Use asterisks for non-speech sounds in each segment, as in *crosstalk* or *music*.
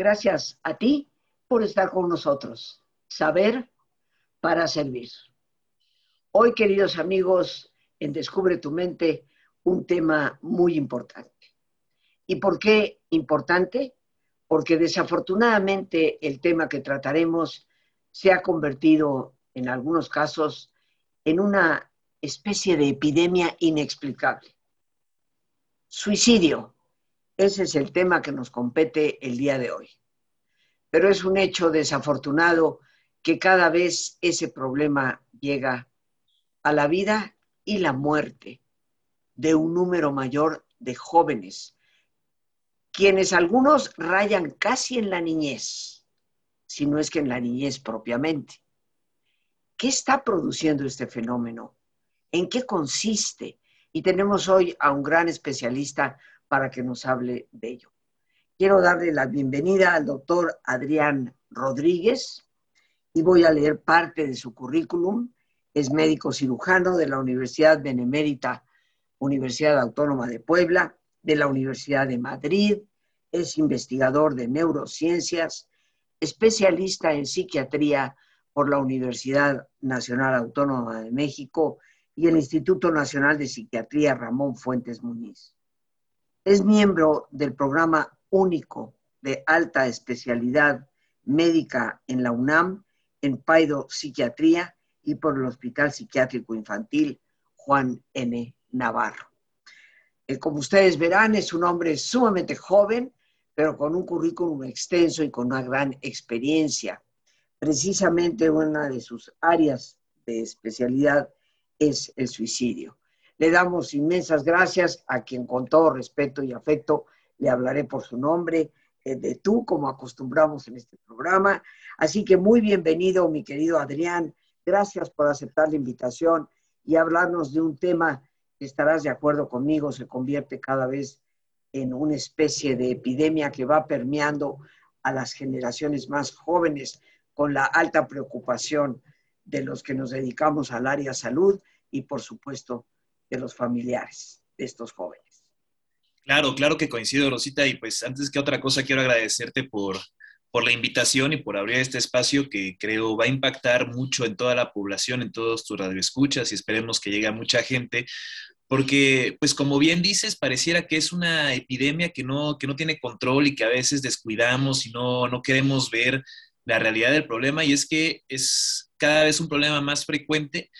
Gracias a ti por estar con nosotros. Saber para servir. Hoy, queridos amigos, en Descubre tu mente, un tema muy importante. ¿Y por qué importante? Porque desafortunadamente el tema que trataremos se ha convertido en algunos casos en una especie de epidemia inexplicable. Suicidio. Ese es el tema que nos compete el día de hoy. Pero es un hecho desafortunado que cada vez ese problema llega a la vida y la muerte de un número mayor de jóvenes, quienes algunos rayan casi en la niñez, si no es que en la niñez propiamente. ¿Qué está produciendo este fenómeno? ¿En qué consiste? Y tenemos hoy a un gran especialista para que nos hable de ello. Quiero darle la bienvenida al doctor Adrián Rodríguez y voy a leer parte de su currículum. Es médico cirujano de la Universidad Benemérita, Universidad Autónoma de Puebla, de la Universidad de Madrid, es investigador de neurociencias, especialista en psiquiatría por la Universidad Nacional Autónoma de México y el Instituto Nacional de Psiquiatría Ramón Fuentes Muñiz. Es miembro del programa único de alta especialidad médica en la UNAM, en Paido Psiquiatría y por el Hospital Psiquiátrico Infantil Juan N. Navarro. Eh, como ustedes verán, es un hombre sumamente joven, pero con un currículum extenso y con una gran experiencia. Precisamente una de sus áreas de especialidad es el suicidio. Le damos inmensas gracias a quien con todo respeto y afecto le hablaré por su nombre, eh, de tú, como acostumbramos en este programa. Así que muy bienvenido, mi querido Adrián. Gracias por aceptar la invitación y hablarnos de un tema que estarás de acuerdo conmigo, se convierte cada vez en una especie de epidemia que va permeando a las generaciones más jóvenes con la alta preocupación de los que nos dedicamos al área salud y por supuesto de los familiares de estos jóvenes. Claro, claro que coincido, Rosita, y pues antes que otra cosa quiero agradecerte por, por la invitación y por abrir este espacio que creo va a impactar mucho en toda la población, en todos tus radioescuchas y esperemos que llegue a mucha gente, porque pues como bien dices, pareciera que es una epidemia que no, que no tiene control y que a veces descuidamos y no, no queremos ver la realidad del problema y es que es cada vez un problema más frecuente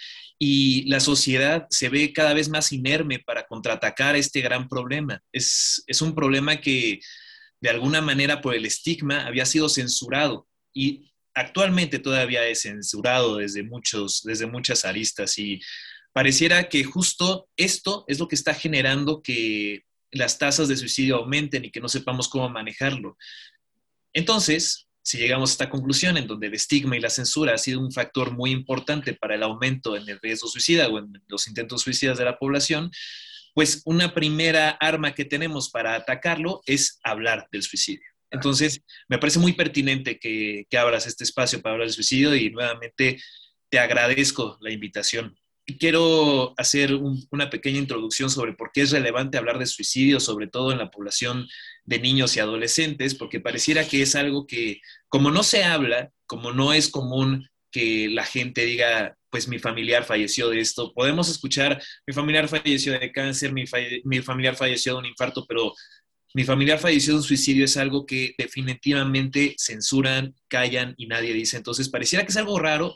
y la sociedad se ve cada vez más inerme para contraatacar este gran problema. Es, un problema que de alguna manera por el estigma había sido censurado y actualmente todavía es censurado desde, muchos, desde muchas aristas y pareciera que justo esto es lo que está generando que las tasas de suicidio aumenten y que no sepamos cómo manejarlo. Entonces, si llegamos a esta conclusión en donde el estigma y la censura ha sido un factor muy importante para el aumento en el riesgo suicida o en los intentos suicidas de la población, pues una primera arma que tenemos para atacarlo es hablar del suicidio. Entonces, me parece muy pertinente que, que abras este espacio para hablar del suicidio y nuevamente te agradezco la invitación quiero hacer una pequeña introducción sobre por qué es relevante hablar de suicidio, sobre todo en la población de niños y adolescentes, porque pareciera que es algo que, como no se habla, como no es común que la gente diga, pues mi familiar falleció de esto, podemos escuchar, mi familiar falleció de cáncer, mi, mi familiar falleció de un infarto, pero mi familiar falleció de un suicidio es algo que definitivamente censuran, callan y nadie dice. Entonces, pareciera que es algo raro,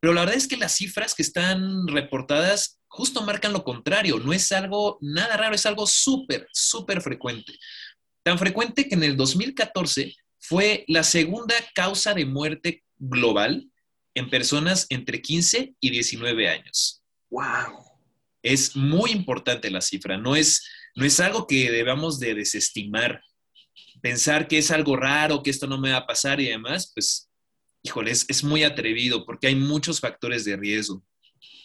pero la verdad es que las cifras que están reportadas justo marcan lo contrario. No es algo nada raro, es algo súper, súper frecuente. Tan frecuente que en el 2014 fue la segunda causa de muerte global en personas entre 15 y 19 años. ¡Wow! Es muy importante la cifra, no es, no es algo que debamos de desestimar. Pensar que es algo raro, que esto no me va a pasar y demás, pues híjole, es, muy atrevido porque hay muchos factores de riesgo.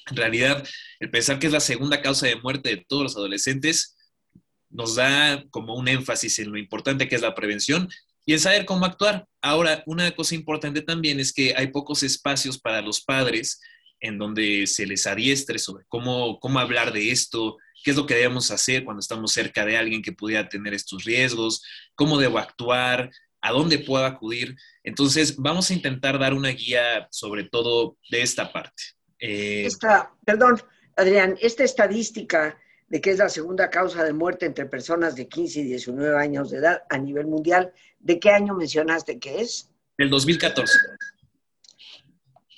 En realidad, el pensar que es la segunda causa de muerte de todos los adolescentes nos da como un énfasis en lo importante que es la prevención y en saber cómo actuar. Ahora, una cosa importante también es que hay pocos espacios para los padres en donde se les adiestre sobre cómo, cómo hablar de esto, qué es lo que debemos hacer cuando estamos cerca de alguien que pudiera tener estos riesgos, cómo debo actuar, a dónde puedo acudir. Entonces, vamos a intentar dar una guía sobre todo de esta parte. Eh, perdón, Adrián, esta estadística de que es la segunda causa de muerte entre personas de 15 y 19 años de edad a nivel mundial, ¿de qué año mencionaste que es? Del 2014.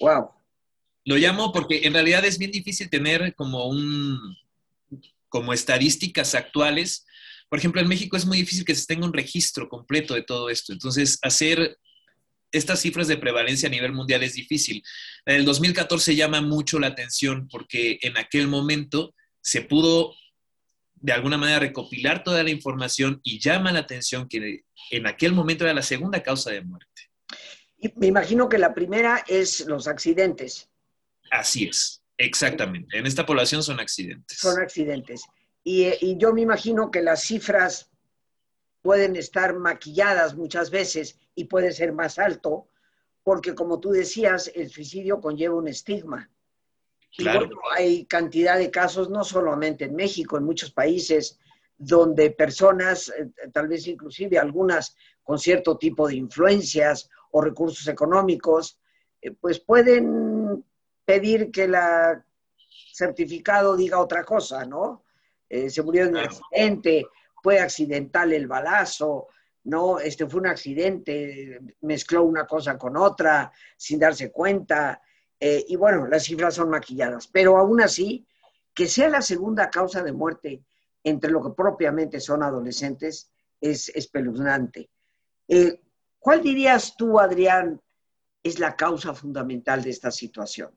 Wow. Lo llamo porque en realidad es bien difícil tener como un como estadísticas actuales. Por ejemplo, en México es muy difícil que se tenga un registro completo de todo esto. Entonces, hacer estas cifras de prevalencia a nivel mundial es difícil. El 2014 llama mucho la atención porque en aquel momento se pudo de alguna manera recopilar toda la información y llama la atención que en aquel momento era la segunda causa de muerte. Y me imagino que la primera es los accidentes. Así es, exactamente. En esta población son accidentes. Son accidentes. Y, y yo me imagino que las cifras pueden estar maquilladas muchas veces y puede ser más alto, porque como tú decías, el suicidio conlleva un estigma. Claro. hay cantidad de casos, no solamente en México, en muchos países, donde personas, eh, tal vez inclusive algunas con cierto tipo de influencias o recursos económicos, eh, pues pueden pedir que el certificado diga otra cosa, ¿no? Eh, se murió en un accidente, fue accidental el balazo, no, este fue un accidente, mezcló una cosa con otra sin darse cuenta. Eh, y bueno, las cifras son maquilladas, pero aún así, que sea la segunda causa de muerte entre lo que propiamente son adolescentes es espeluznante. Eh, ¿Cuál dirías tú, Adrián, es la causa fundamental de esta situación?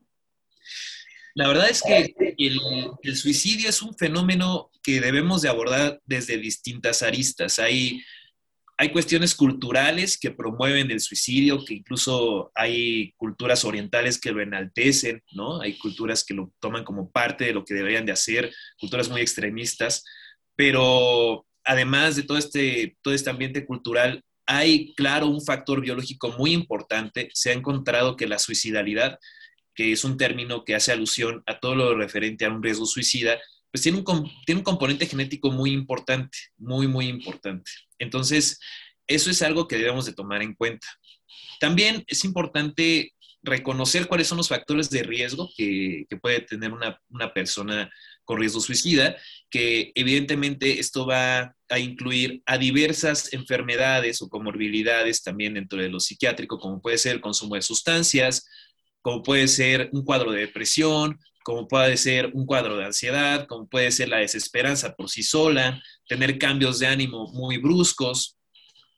La verdad es que el, suicidio es un fenómeno que debemos de abordar desde distintas aristas. Hay, hay cuestiones culturales que promueven el suicidio, que incluso hay culturas orientales que lo enaltecen, ¿no? Hay culturas que lo toman como parte de lo que deberían de hacer, culturas muy extremistas, pero además de todo este, todo este ambiente cultural, hay, claro, un factor biológico muy importante. Se ha encontrado que la suicidalidad que es un término que hace alusión a todo lo referente a un riesgo suicida, pues tiene un, tiene un componente genético muy importante, muy, muy importante. Entonces, eso es algo que debemos de tomar en cuenta. También es importante reconocer cuáles son los factores de riesgo que, puede tener una, una, persona con riesgo suicida, que evidentemente esto va a incluir a diversas enfermedades o comorbilidades también dentro de lo psiquiátrico, como puede ser el consumo de sustancias, como puede ser un cuadro de depresión, como puede ser un cuadro de ansiedad, como puede ser la desesperanza por sí sola, tener cambios de ánimo muy bruscos,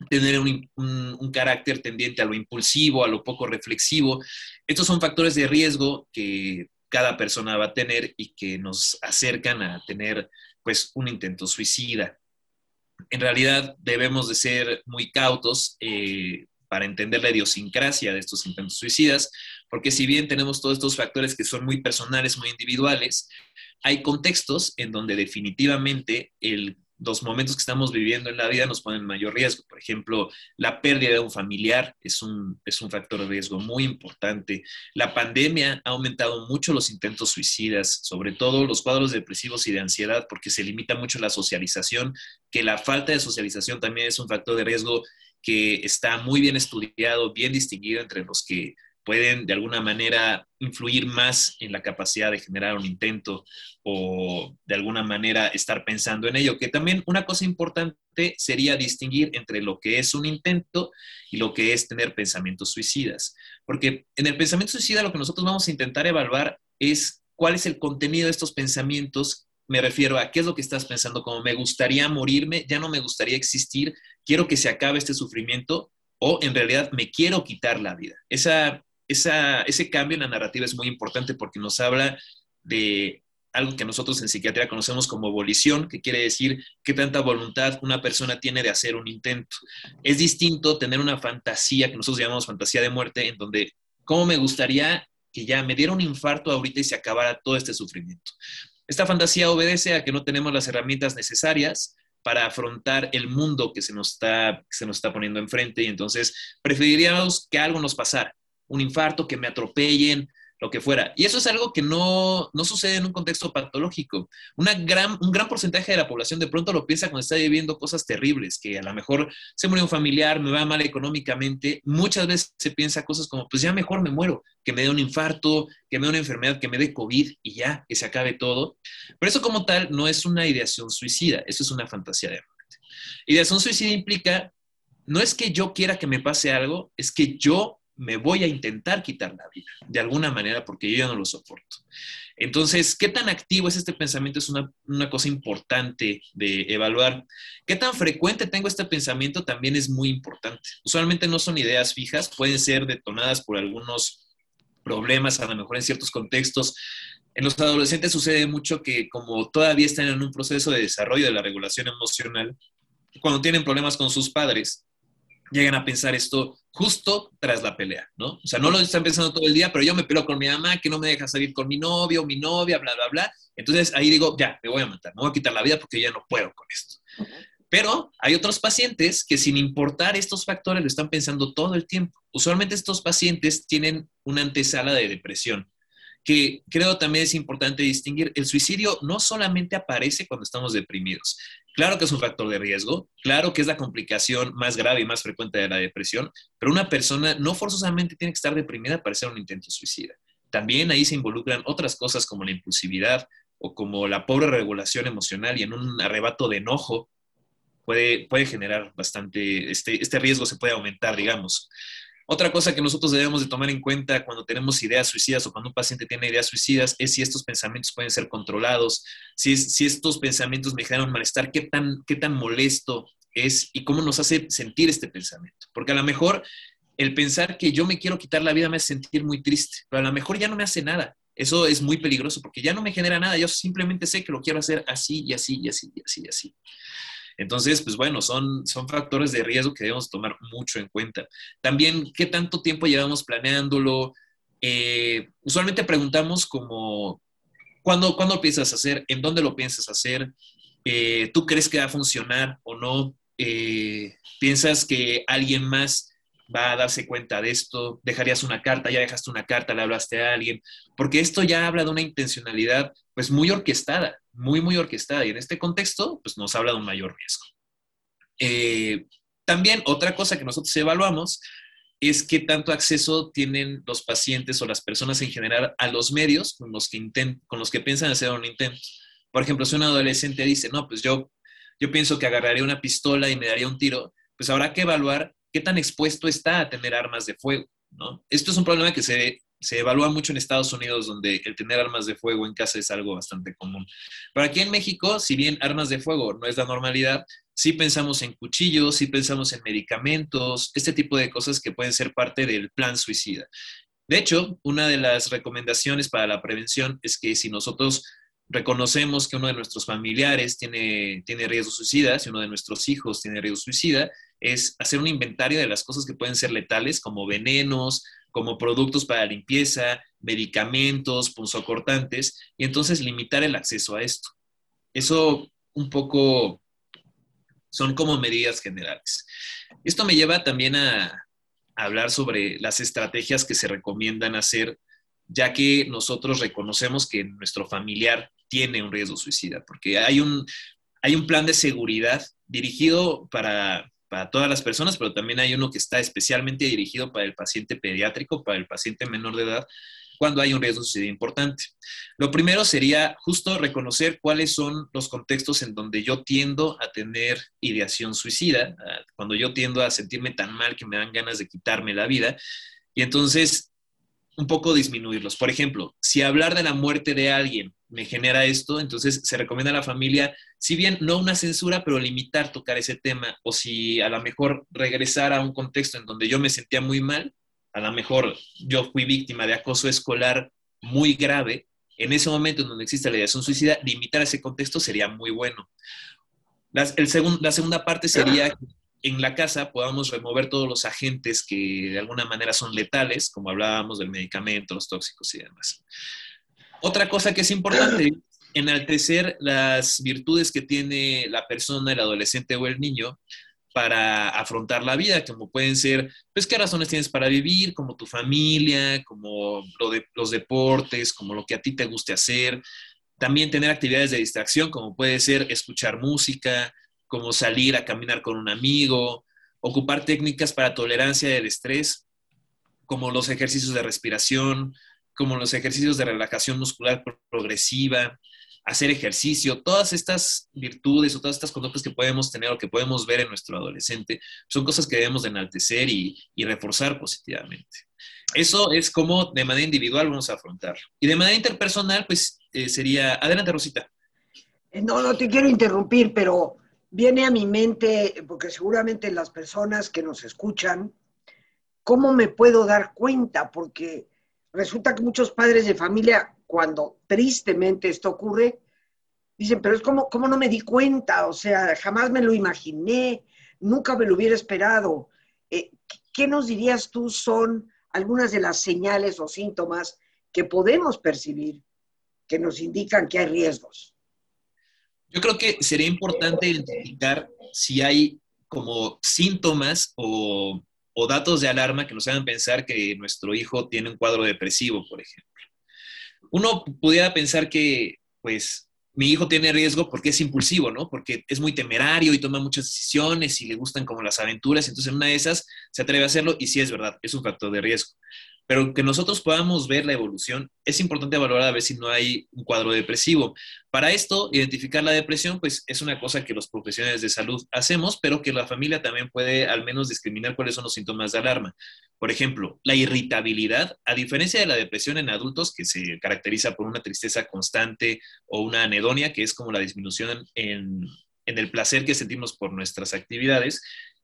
tener un, carácter tendiente a lo impulsivo, a lo poco reflexivo. Estos son factores de riesgo que cada persona va a tener y que nos acercan a tener pues un intento suicida. En realidad debemos de ser muy cautos eh, para entender la idiosincrasia de estos intentos suicidas, porque si bien tenemos todos estos factores que son muy personales, muy individuales, hay contextos en donde definitivamente los momentos que estamos viviendo en la vida nos ponen mayor riesgo. Por ejemplo, la pérdida de un familiar es un, es un factor de riesgo muy importante. La pandemia ha aumentado mucho los intentos suicidas, sobre todo los cuadros depresivos y de ansiedad, porque se limita mucho la socialización, que la falta de socialización también es un factor de riesgo que está muy bien estudiado, bien distinguido entre los que pueden de alguna manera influir más en la capacidad de generar un intento o de alguna manera estar pensando en ello. Que también una cosa importante sería distinguir entre lo que es un intento y lo que es tener pensamientos suicidas. Porque en el pensamiento suicida lo que nosotros vamos a intentar evaluar es cuál es el contenido de estos pensamientos. Me refiero a qué es lo que estás pensando, como me gustaría morirme, ya no me gustaría existir, quiero que se acabe este sufrimiento o en realidad me quiero quitar la vida. Esa ese cambio en la narrativa es muy importante porque nos habla de algo que nosotros en psiquiatría conocemos como volición, que quiere decir qué tanta voluntad una persona tiene de hacer un intento. Es distinto tener una fantasía, que nosotros llamamos fantasía de muerte, en donde, ¿cómo me gustaría que ya me diera un infarto ahorita y se acabara todo este sufrimiento? Esta fantasía obedece a que no tenemos las herramientas necesarias para afrontar el mundo que se nos está, que se nos está poniendo enfrente y entonces preferiríamos que algo nos pasara, un infarto, que me atropellen, lo que fuera. Y eso es algo que no, no sucede en un contexto patológico. Una gran, un gran porcentaje de la población de pronto lo piensa cuando está viviendo cosas terribles, que a lo mejor se murió un familiar, me va mal económicamente. Muchas veces se piensa cosas como, pues ya mejor me muero, que me dé un infarto, que me dé una enfermedad, que me dé COVID y ya, que se acabe todo. Pero eso como tal no es una ideación suicida, eso es una fantasía de muerte. Ideación suicida implica, no es que yo quiera que me pase algo, es que yo me voy a intentar quitar la vida, de alguna manera, porque yo ya no lo soporto. Entonces, ¿qué tan activo es este pensamiento? Es una, cosa importante de evaluar. ¿Qué tan frecuente tengo este pensamiento? También es muy importante. Usualmente no son ideas fijas, pueden ser detonadas por algunos problemas, a lo mejor en ciertos contextos. En los adolescentes sucede mucho que como todavía están en un proceso de desarrollo de la regulación emocional, cuando tienen problemas con sus padres, llegan a pensar esto justo tras la pelea, ¿no? O sea, no lo están pensando todo el día, pero yo me peleo con mi mamá que no me deja salir con mi novio, mi novia, bla, bla, bla. Entonces ahí digo, ya, me voy a matar, me voy a quitar la vida porque ya no puedo con esto. Pero hay otros pacientes que sin importar estos factores lo están pensando todo el tiempo. Usualmente estos pacientes tienen una antesala de depresión que creo también es importante distinguir, el suicidio no solamente aparece cuando estamos deprimidos. Claro que es un factor de riesgo, claro que es la complicación más grave y más frecuente de la depresión, pero una persona no forzosamente tiene que estar deprimida para hacer un intento suicida. También ahí se involucran otras cosas como la impulsividad o como la pobre regulación emocional y en un arrebato de enojo puede, puede generar bastante, este, este riesgo se puede aumentar, digamos. Otra cosa que nosotros debemos de tomar en cuenta cuando tenemos ideas suicidas o cuando un paciente tiene ideas suicidas es si estos pensamientos pueden ser controlados, si, si estos pensamientos me generan malestar, qué tan, qué tan molesto es y cómo nos hace sentir este pensamiento. Porque a lo mejor el pensar que yo me quiero quitar la vida me hace sentir muy triste, pero a lo mejor ya no me hace nada. Eso es muy peligroso porque ya no me genera nada, yo simplemente sé que lo quiero hacer así y así y así y así y así. Entonces, pues bueno, son, son factores de riesgo que debemos tomar mucho en cuenta. También, ¿qué tanto tiempo llevamos planeándolo? Eh, usualmente preguntamos como, ¿cuándo, ¿cuándo lo piensas hacer? ¿En dónde lo piensas hacer? Eh, ¿Tú crees que va a funcionar o no? Eh, ¿Piensas que alguien más va a darse cuenta de esto, dejarías una carta, ya dejaste una carta, le hablaste a alguien, porque esto ya habla de una intencionalidad pues muy orquestada, muy, muy orquestada, y en este contexto pues nos habla de un mayor riesgo. Eh, también otra cosa que nosotros evaluamos es qué tanto acceso tienen los pacientes o las personas en general a los medios con los que, con los que piensan hacer un intento. Por ejemplo, si un adolescente dice, no, pues yo, yo pienso que agarraría una pistola y me daría un tiro, pues habrá que evaluar qué tan expuesto está a tener armas de fuego. ¿no? Esto es un problema que se, se evalúa mucho en Estados Unidos, donde el tener armas de fuego en casa es algo bastante común. Pero aquí en México, si bien armas de fuego no es la normalidad, sí pensamos en cuchillos, sí pensamos en medicamentos, este tipo de cosas que pueden ser parte del plan suicida. De hecho, una de las recomendaciones para la prevención es que si nosotros reconocemos que uno de nuestros familiares tiene, tiene riesgo suicida, si uno de nuestros hijos tiene riesgo suicida, es hacer un inventario de las cosas que pueden ser letales, como venenos, como productos para limpieza, medicamentos, punzocortantes, y entonces limitar el acceso a esto. Eso un poco son como medidas generales. Esto me lleva también a, hablar sobre las estrategias que se recomiendan hacer, ya que nosotros reconocemos que nuestro familiar tiene un riesgo suicida, porque hay un, hay un plan de seguridad dirigido para, para todas las personas, pero también hay uno que está especialmente dirigido para el paciente pediátrico, para el paciente menor de edad, cuando hay un riesgo suicida importante. Lo primero sería justo reconocer cuáles son los contextos en donde yo tiendo a tener ideación suicida, cuando yo tiendo a sentirme tan mal que me dan ganas de quitarme la vida, y entonces un poco disminuirlos. Por ejemplo, si hablar de la muerte de alguien me genera esto, entonces se recomienda a la familia, si bien no una censura, pero limitar tocar ese tema, o si a lo mejor regresar a un contexto en donde yo me sentía muy mal, a lo mejor yo fui víctima de acoso escolar muy grave, en ese momento en donde existe la ideación suicida, limitar ese contexto sería muy bueno. el la segunda parte sería en la casa podamos remover todos los agentes que de alguna manera son letales, como hablábamos del medicamento, los tóxicos y demás. Otra cosa que es importante, enaltecer las virtudes que tiene la persona, el adolescente o el niño, para afrontar la vida, como pueden ser, pues, qué razones tienes para vivir, como tu familia, como los deportes, como lo que a ti te guste hacer. También tener actividades de distracción, como puede ser escuchar música, como salir a caminar con un amigo, ocupar técnicas para tolerancia del estrés, como los ejercicios de respiración, como los ejercicios de relajación muscular progresiva, hacer ejercicio, todas estas virtudes o todas estas conductas que podemos tener o que podemos ver en nuestro adolescente, son cosas que debemos de enaltecer y, reforzar positivamente. Eso es como de manera individual vamos a afrontar. Y de manera interpersonal, pues eh, sería, adelante Rosita. Eh, no, no te quiero interrumpir, pero viene a mi mente, porque seguramente las personas que nos escuchan, ¿cómo me puedo dar cuenta? Porque resulta que muchos padres de familia cuando tristemente esto ocurre, dicen, pero es como, ¿cómo no me di cuenta? O sea, jamás me lo imaginé, nunca me lo hubiera esperado. Eh, ¿Qué nos dirías tú son algunas de las señales o síntomas que podemos percibir que nos indican que hay riesgos? Yo creo que sería importante identificar si hay como síntomas o, o datos de alarma que nos hagan pensar que nuestro hijo tiene un cuadro depresivo, por ejemplo. Uno pudiera pensar que, pues, mi hijo tiene riesgo porque es impulsivo, ¿no? Porque es muy temerario y toma muchas decisiones y le gustan como las aventuras, entonces en una de esas se atreve a hacerlo y sí es verdad, es un factor de riesgo pero que nosotros podamos ver la evolución, es importante valorar a ver si no hay un cuadro depresivo. Para esto, identificar la depresión, pues es una cosa que los profesionales de salud hacemos, pero que la familia también puede al menos discriminar cuáles son los síntomas de alarma. Por ejemplo, la irritabilidad, a diferencia de la depresión en adultos, que se caracteriza por una tristeza constante o una anedonia, que es como la disminución en, en el placer que sentimos por nuestras actividades,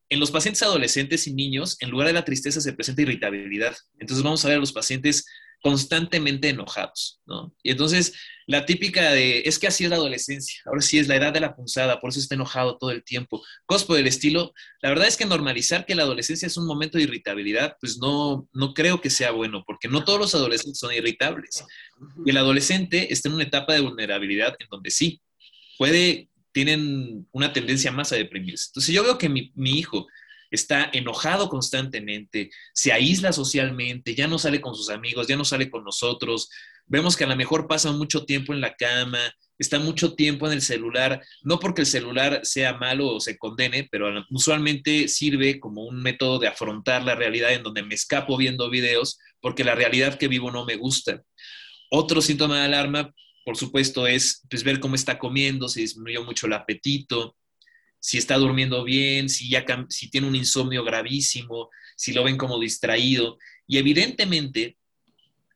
en los pacientes adolescentes y niños, en lugar de la tristeza se presenta irritabilidad. Entonces vamos a ver a los pacientes constantemente enojados, ¿no? Y entonces la típica de, es que así es la adolescencia, ahora sí es la edad de la punzada, por eso está enojado todo el tiempo, cosas por el estilo. La verdad es que normalizar que la adolescencia es un momento de irritabilidad, pues no, no creo que sea bueno, porque no todos los adolescentes son irritables. Y el adolescente está en una etapa de vulnerabilidad en donde sí, puede tienen una tendencia más a deprimirse. Entonces yo veo que mi, hijo está enojado constantemente, se aísla socialmente, ya no sale con sus amigos, ya no sale con nosotros, vemos que a lo mejor pasa mucho tiempo en la cama, está mucho tiempo en el celular, no porque el celular sea malo o se condene, pero usualmente sirve como un método de afrontar la realidad en donde me escapo viendo videos porque la realidad que vivo no me gusta. Otro síntoma de alarma por supuesto, es pues, ver cómo está comiendo, si disminuyó mucho el apetito, si está durmiendo bien, si, ya, si tiene un insomnio gravísimo, si lo ven como distraído. Y evidentemente,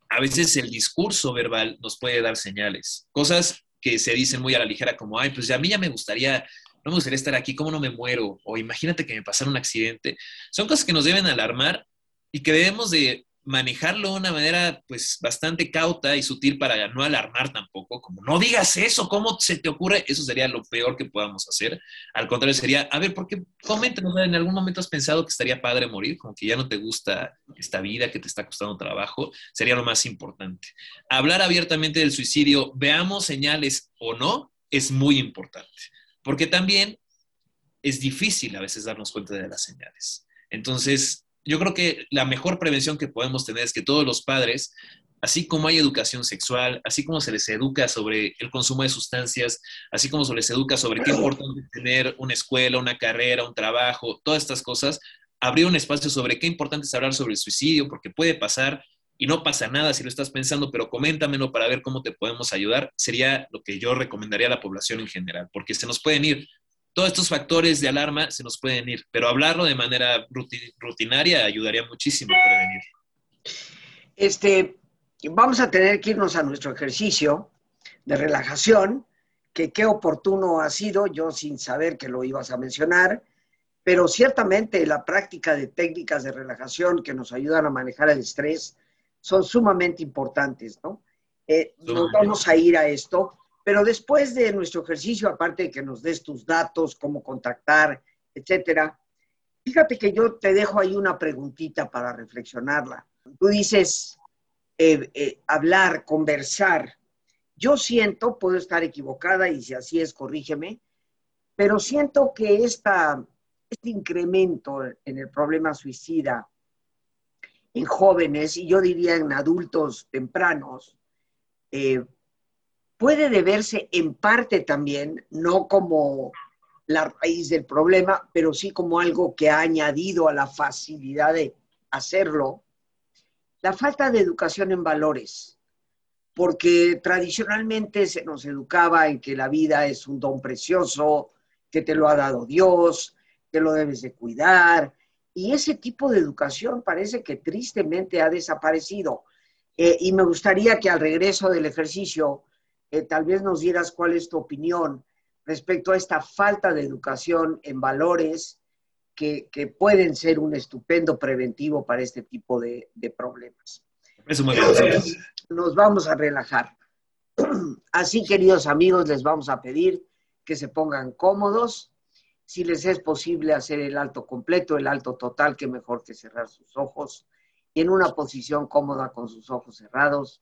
a veces el discurso verbal nos puede dar señales, cosas que se dicen muy a la ligera como, ay, pues a mí ya me gustaría, no me gustaría estar aquí, ¿cómo no me muero? O imagínate que me pasara un accidente. Son cosas que nos deben alarmar y que debemos de manejarlo de una manera pues bastante cauta y sutil para no alarmar tampoco, como no digas eso, ¿cómo se te ocurre? Eso sería lo peor que podamos hacer. Al contrario, sería, a ver, ¿por qué coméntanos, en algún momento has pensado que estaría padre morir, como que ya no te gusta esta vida, que te está costando trabajo? Sería lo más importante. Hablar abiertamente del suicidio, veamos señales o no, es muy importante, porque también es difícil a veces darnos cuenta de las señales. Entonces, yo creo que la mejor prevención que podemos tener es que todos los padres, así como hay educación sexual, así como se les educa sobre el consumo de sustancias, así como se les educa sobre qué importante tener una escuela, una carrera, un trabajo, todas estas cosas, abrir un espacio sobre qué importante es hablar sobre el suicidio, porque puede pasar y no pasa nada si lo estás pensando, pero coméntamelo para ver cómo te podemos ayudar, sería lo que yo recomendaría a la población en general, porque se nos pueden ir todos estos factores de alarma se nos pueden ir, pero hablarlo de manera rutinaria ayudaría muchísimo a prevenir. Este, vamos a tener que irnos a nuestro ejercicio de relajación, que qué oportuno ha sido, yo sin saber que lo ibas a mencionar, pero ciertamente la práctica de técnicas de relajación que nos ayudan a manejar el estrés son sumamente importantes, ¿no? Eh, nos vamos a ir a esto. Pero después de nuestro ejercicio, aparte de que nos des tus datos, cómo contactar, etcétera, fíjate que yo te dejo ahí una preguntita para reflexionarla. Tú dices eh, eh, hablar, conversar. Yo siento, puedo estar equivocada y si así es, corrígeme, pero siento que esta este incremento en el problema suicida en jóvenes y yo diría en adultos tempranos, eh, puede deberse en parte también, no como la raíz del problema, pero sí como algo que ha añadido a la facilidad de hacerlo, la falta de educación en valores, porque tradicionalmente se nos educaba en que la vida es un don precioso, que te lo ha dado Dios, que lo debes de cuidar, y ese tipo de educación parece que tristemente ha desaparecido. Eh, y me gustaría que al regreso del ejercicio eh, tal vez nos dieras cuál es tu opinión respecto a esta falta de educación en valores que, pueden ser un estupendo preventivo para este tipo de, problemas. Nos vamos a relajar. *clears throat* Así, queridos amigos, les vamos a pedir que se pongan cómodos si les es posible hacer el alto completo, el alto total, que mejor que cerrar sus ojos. Y en una posición cómoda con sus ojos cerrados,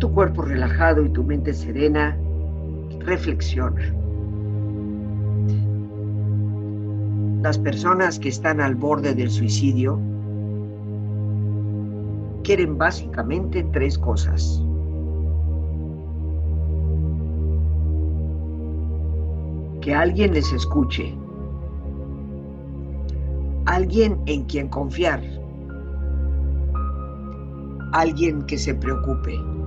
Tu cuerpo relajado y tu mente serena, reflexiona. Las personas que están al borde del suicidio quieren básicamente tres cosas. Que alguien les escuche, alguien en quien confiar, alguien que se preocupe.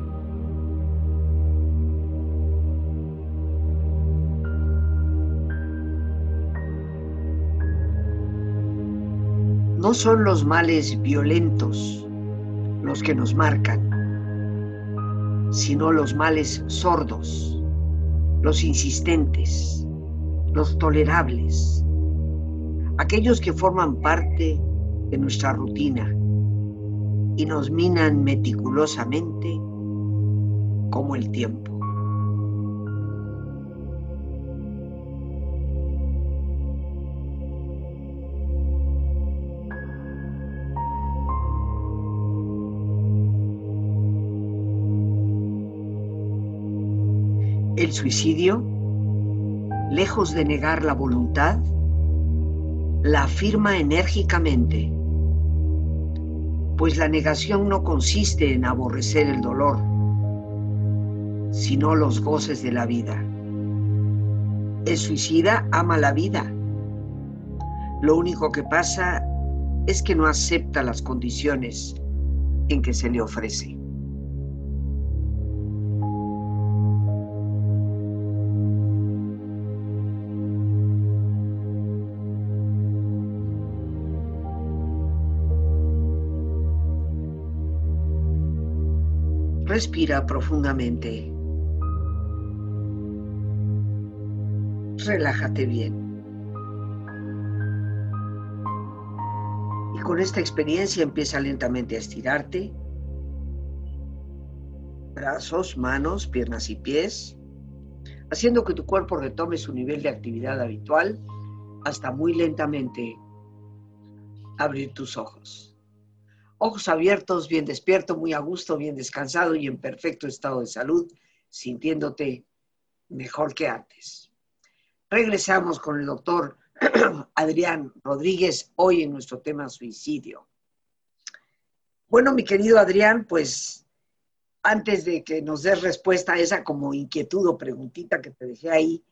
Son los males violentos los que nos marcan, sino los males sordos, los insistentes, los tolerables, aquellos que forman parte de nuestra rutina y nos minan meticulosamente como el tiempo. Suicidio, lejos de negar la voluntad, la afirma enérgicamente, pues la negación no consiste en aborrecer el dolor, sino los goces de la vida. El suicida ama la vida. Lo único que pasa es que no acepta las condiciones en que se le ofrece. Respira profundamente. Relájate bien. Y con esta experiencia empieza lentamente a estirarte. Brazos, manos, piernas y pies, haciendo que tu cuerpo retome su nivel de actividad habitual hasta muy lentamente abrir tus ojos ojos abiertos, bien despierto, muy a gusto, bien descansado y en perfecto estado de salud, sintiéndote mejor que antes. Regresamos con el doctor *clears throat* Adrián Rodríguez hoy en nuestro tema suicidio. Bueno, mi querido Adrián, pues antes de que nos des respuesta a esa como inquietud o preguntita que te dejé ahí,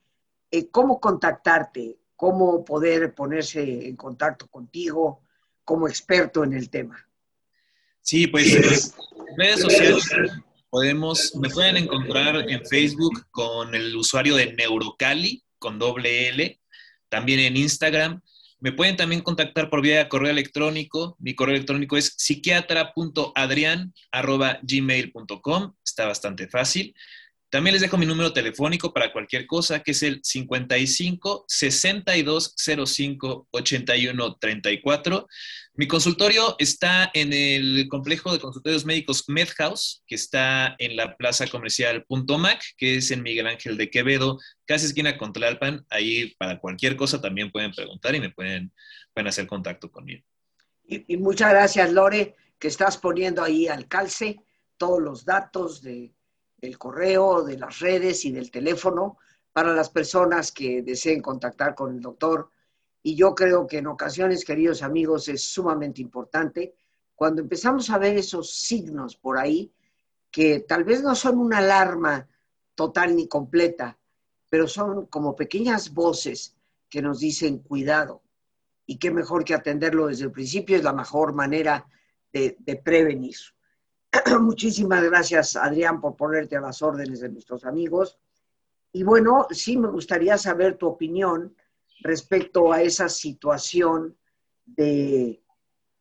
eh, ¿cómo contactarte? cómo poder ponerse en contacto contigo como experto en el tema. Sí, pues en redes sociales podemos, me pueden encontrar en Facebook con el usuario de Neurocali con doble L, también en Instagram. Me pueden también contactar por vía de correo electrónico. Mi correo electrónico es psiquiatra.adrian.gmail.com. Está bastante fácil. También les dejo mi número telefónico para cualquier cosa, que es el 55 62 05 81 34. Mi consultorio está en el complejo de consultorios médicos MedHouse, que está en la plaza comercial Punto Mac, que es en Miguel Ángel de Quevedo, casi esquina con Tlalpan. Ahí para cualquier cosa también pueden preguntar y me pueden, pueden hacer contacto conmigo. Y, y muchas gracias, Lore, que estás poniendo ahí al calce todos los datos de del correo, de las redes y del teléfono para las personas que deseen contactar con el doctor. Y yo creo que en ocasiones, queridos amigos, es sumamente importante cuando empezamos a ver esos signos por ahí, que tal vez no son una alarma total ni completa, pero son como pequeñas voces que nos dicen cuidado. Y qué mejor que atenderlo desde el principio, es la mejor manera de, de prevenir. *clears throat* Muchísimas gracias, Adrián, por ponerte a las órdenes de nuestros amigos. Y bueno, sí me gustaría saber tu opinión respecto a esa situación de,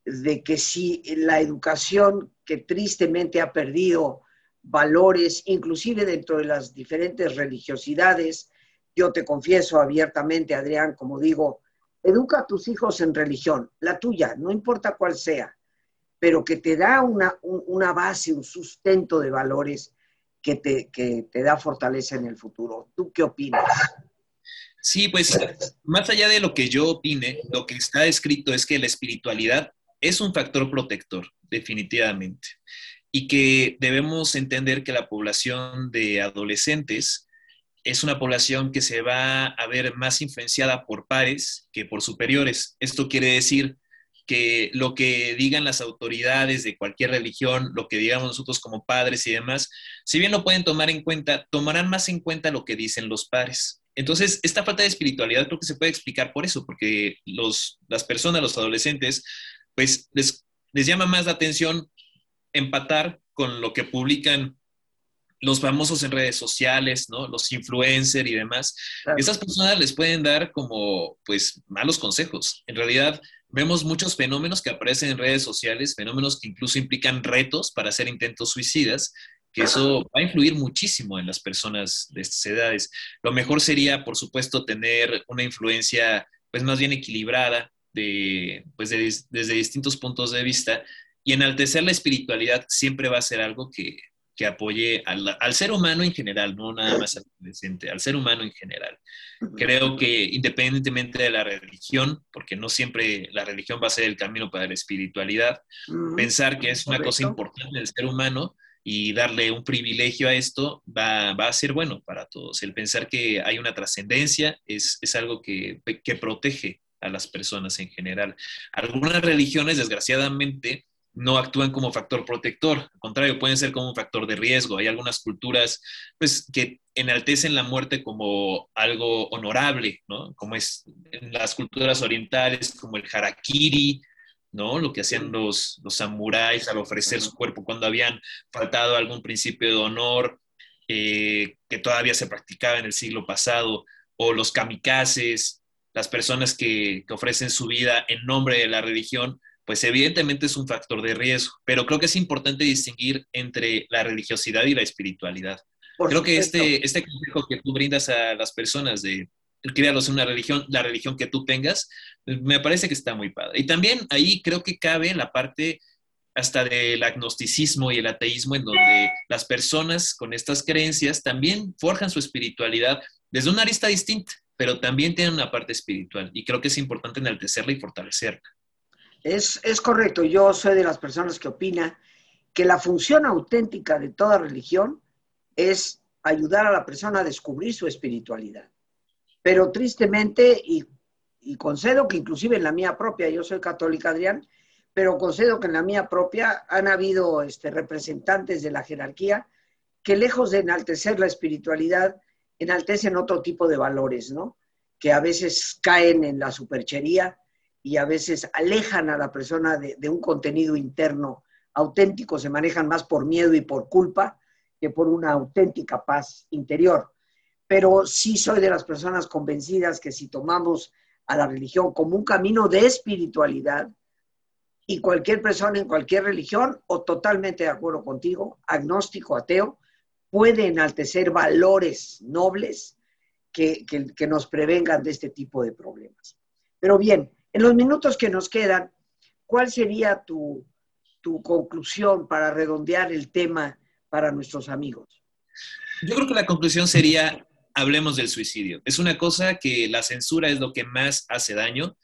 de que si la educación que tristemente ha perdido valores, inclusive dentro de las diferentes religiosidades, yo te confieso abiertamente, Adrián, como digo, educa a tus hijos en religión, la tuya, no importa cuál sea pero que te da una, una base, un sustento de valores que te, que te da fortaleza en el futuro. ¿Tú qué opinas? Sí, pues más allá de lo que yo opine, lo que está escrito es que la espiritualidad es un factor protector, definitivamente, y que debemos entender que la población de adolescentes es una población que se va a ver más influenciada por pares que por superiores. Esto quiere decir que lo que digan las autoridades de cualquier religión, lo que digamos nosotros como padres y demás, si bien lo pueden tomar en cuenta, tomarán más en cuenta lo que dicen los padres. Entonces, esta falta de espiritualidad creo que se puede explicar por eso, porque los, las personas, los adolescentes, pues les, les llama más la atención empatar con lo que publican los famosos en redes sociales, ¿no? Los influencers y demás. Esas personas les pueden dar como, pues, malos consejos. En realidad, vemos muchos fenómenos que aparecen en redes sociales, fenómenos que incluso implican retos para hacer intentos suicidas, que eso va a influir muchísimo en las personas de estas edades. Lo mejor sería, por supuesto, tener una influencia, pues, más bien equilibrada, de, pues, desde distintos puntos de vista, y enaltecer la espiritualidad siempre va a ser algo que, que apoye al, al, ser humano en general, no nada más al adolescente, al ser humano en general. Creo que independientemente de la religión, porque no siempre la religión va a ser el camino para la espiritualidad, pensar que es una cosa importante del ser humano y darle un privilegio a esto va, va, a ser bueno para todos. El pensar que hay una trascendencia es, es algo que, que protege a las personas en general. Algunas religiones, desgraciadamente, no actúan como factor protector, al contrario, pueden ser como un factor de riesgo. Hay algunas culturas pues, que enaltecen la muerte como algo honorable, ¿no? Como es en las culturas orientales, como el harakiri, ¿no? Lo que hacían los, los samuráis al ofrecer su cuerpo cuando habían faltado algún principio de honor eh, que todavía se practicaba en el siglo pasado, o los kamikazes, las personas que, que ofrecen su vida en nombre de la religión, pues evidentemente es un factor de riesgo, pero creo que es importante distinguir entre la religiosidad y la espiritualidad. creo que este, este consejo que tú brindas a las personas de crearlos en una religión, la religión que tú tengas, me parece que está muy padre. Y también ahí creo que cabe la parte hasta del agnosticismo y el ateísmo, en donde las personas con estas creencias también forjan su espiritualidad desde una arista distinta, pero también tienen una parte espiritual. Y creo que es importante enaltecerla y fortalecerla. Es, es correcto, yo soy de las personas que opina que la función auténtica de toda religión es ayudar a la persona a descubrir su espiritualidad. Pero tristemente, y, y, concedo que inclusive en la mía propia, yo soy católica, Adrián, pero concedo que en la mía propia han habido este, representantes de la jerarquía que lejos de enaltecer la espiritualidad, enaltecen otro tipo de valores, ¿no? que a veces caen en la superchería y a veces alejan a la persona de, de un contenido interno auténtico, se manejan más por miedo y por culpa que por una auténtica paz interior. Pero sí soy de las personas convencidas que si tomamos a la religión como un camino de espiritualidad, y cualquier persona en cualquier religión, o totalmente de acuerdo contigo, agnóstico, ateo, puede enaltecer valores nobles que, que, nos prevengan de este tipo de problemas. Pero bien, en los minutos que nos quedan, ¿cuál sería tu, tu conclusión para redondear el tema para nuestros amigos? Yo creo que la conclusión sería, hablemos del suicidio. Es una cosa que la censura es lo que más hace daño.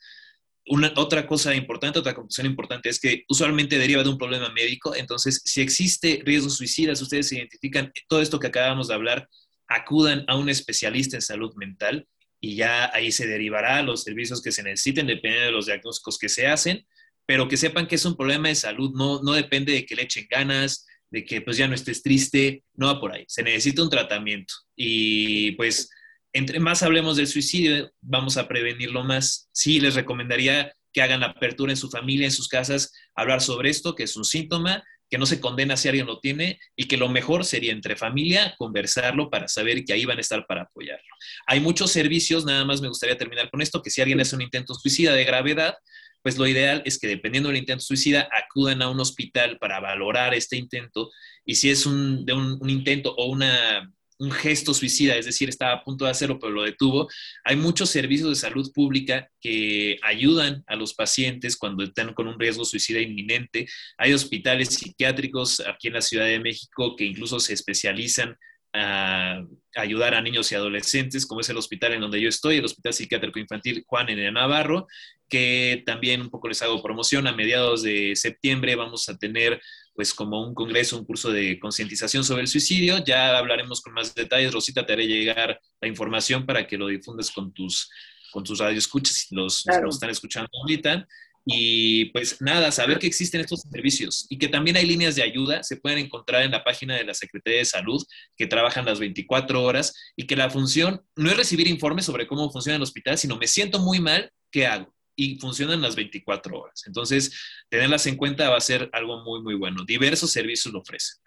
Una, otra cosa importante, otra conclusión importante es que usualmente deriva de un problema médico. Entonces, si existe riesgos suicidas, ustedes identifican todo esto que acabamos de hablar, acudan a un especialista en salud mental y ya ahí se derivará los servicios que se necesiten, dependiendo de los diagnósticos que se hacen pero que sepan que es un problema de salud, no, no depende de que le echen ganas, de que pues ya no estés triste, no va por ahí, se necesita un tratamiento y pues entre más hablemos del suicidio, vamos a prevenirlo más. Sí, les recomendaría que hagan la apertura en su familia, en sus casas, hablar sobre esto, que es un síntoma, que no se condena si alguien lo tiene y que lo mejor sería entre familia conversarlo para saber que ahí van a estar para apoyarlo. Hay muchos servicios, nada más me gustaría terminar con esto, que si alguien hace un intento suicida de gravedad, pues lo ideal es que dependiendo del intento suicida acudan a un hospital para valorar este intento y si es un, de un, intento o una, un gesto suicida, es decir, estaba a punto de hacerlo pero lo detuvo, hay muchos servicios de salud pública que ayudan a los pacientes cuando están con un riesgo suicida inminente. Hay hospitales psiquiátricos aquí en la Ciudad de México que incluso se especializan a ayudar a niños y adolescentes, como es el hospital en donde yo estoy, el Hospital Psiquiátrico Infantil Juan N. Navarro, que también un poco les hago promoción. A mediados de septiembre vamos a tener pues como un congreso, un curso de concientización sobre el suicidio. Ya hablaremos con más detalles. Rosita, te haré llegar la información para que lo difundas con tus, con tus radioescuchas, los, los que nos están escuchando ahorita. Y pues nada, saber que existen estos servicios y que también hay líneas de ayuda, se pueden encontrar en la página de la Secretaría de Salud, que trabajan las 24 horas y que la función no es recibir informes sobre cómo funciona el hospital, sino me siento muy mal, ¿qué hago? Y funcionan las 24 horas. Entonces, tenerlas en cuenta va a ser algo muy, muy bueno. Diversos servicios lo ofrecen.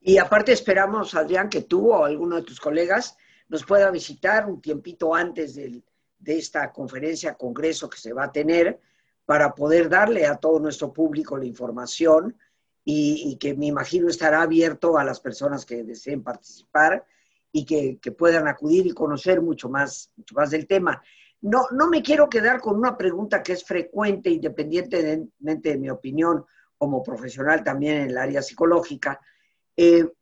Y aparte esperamos, Adrián, que tú o alguno de tus colegas nos pueda visitar un tiempito antes de esta conferencia, congreso que se va a tener para poder darle a todo nuestro público la información y, que me imagino estará abierto a las personas que deseen participar y que, puedan acudir y conocer mucho más, mucho más del tema. No, no me quiero quedar con una pregunta que es frecuente, independientemente de mi opinión como profesional también en el área psicológica, eh,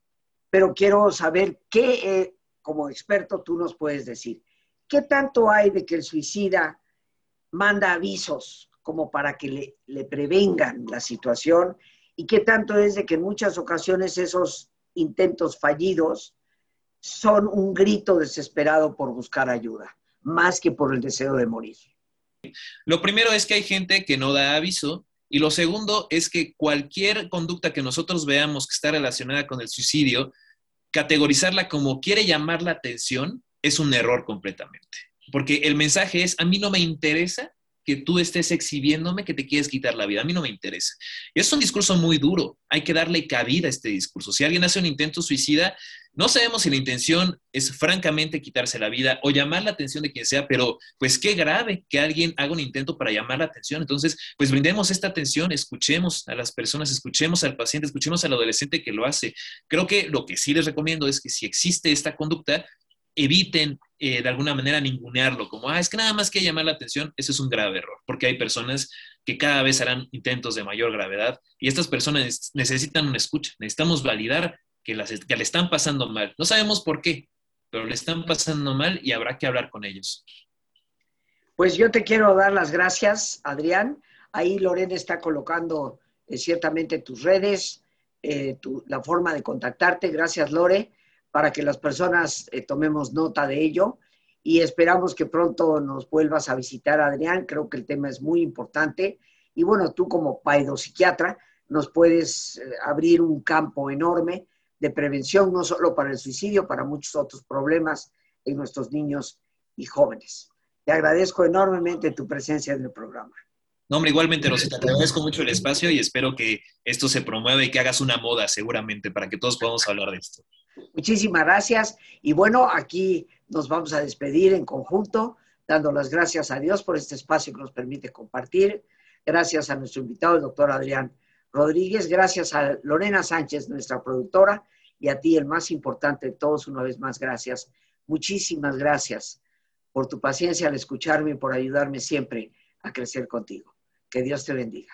pero quiero saber qué, eh, como experto, tú nos puedes decir. ¿Qué tanto hay de que el suicida manda avisos como para que le, le prevengan la situación y qué tanto es de que en muchas ocasiones esos intentos fallidos son un grito desesperado por buscar ayuda, más que por el deseo de morir. Lo primero es que hay gente que no da aviso y lo segundo es que cualquier conducta que nosotros veamos que está relacionada con el suicidio, categorizarla como quiere llamar la atención es un error completamente. Porque el mensaje es, a mí no me interesa que tú estés exhibiéndome que te quieres quitar la vida. A mí no me interesa. Es un discurso muy duro. Hay que darle cabida a este discurso. Si alguien hace un intento suicida, no sabemos si la intención es francamente quitarse la vida o llamar la atención de quien sea, pero pues qué grave que alguien haga un intento para llamar la atención. Entonces, pues brindemos esta atención, escuchemos a las personas, escuchemos al paciente, escuchemos al adolescente que lo hace. Creo que lo que sí les recomiendo es que si existe esta conducta, eviten eh, de alguna manera ningunearlo, como, ah, es que nada más que llamar la atención, eso es un grave error, porque hay personas que cada vez harán intentos de mayor gravedad y estas personas necesitan una escucha, necesitamos validar que, las, que le están pasando mal. No sabemos por qué, pero le están pasando mal y habrá que hablar con ellos. Pues yo te quiero dar las gracias, Adrián. Ahí Lorena está colocando eh, ciertamente tus redes, eh, la forma de contactarte. Gracias, Lore para que las personas eh, tomemos nota de ello y esperamos que pronto nos vuelvas a visitar, Adrián. Creo que el tema es muy importante y bueno, tú como paidopsiquiatra nos puedes eh, abrir un campo enorme de prevención, no solo para el suicidio, para muchos otros problemas en nuestros niños y jóvenes. Te agradezco enormemente tu presencia en el programa. No, hombre, igualmente, Rosita, te agradezco mucho el espacio y espero que esto se promueva y que hagas una moda seguramente para que todos podamos hablar de esto. Muchísimas gracias. Y bueno, aquí nos vamos a despedir en conjunto, dando las gracias a Dios por este espacio que nos permite compartir. Gracias a nuestro invitado, el doctor Adrián Rodríguez. Gracias a Lorena Sánchez, nuestra productora. Y a ti, el más importante de todos, una vez más, gracias. Muchísimas gracias por tu paciencia al escucharme y por ayudarme siempre a crecer contigo. Que Dios te bendiga.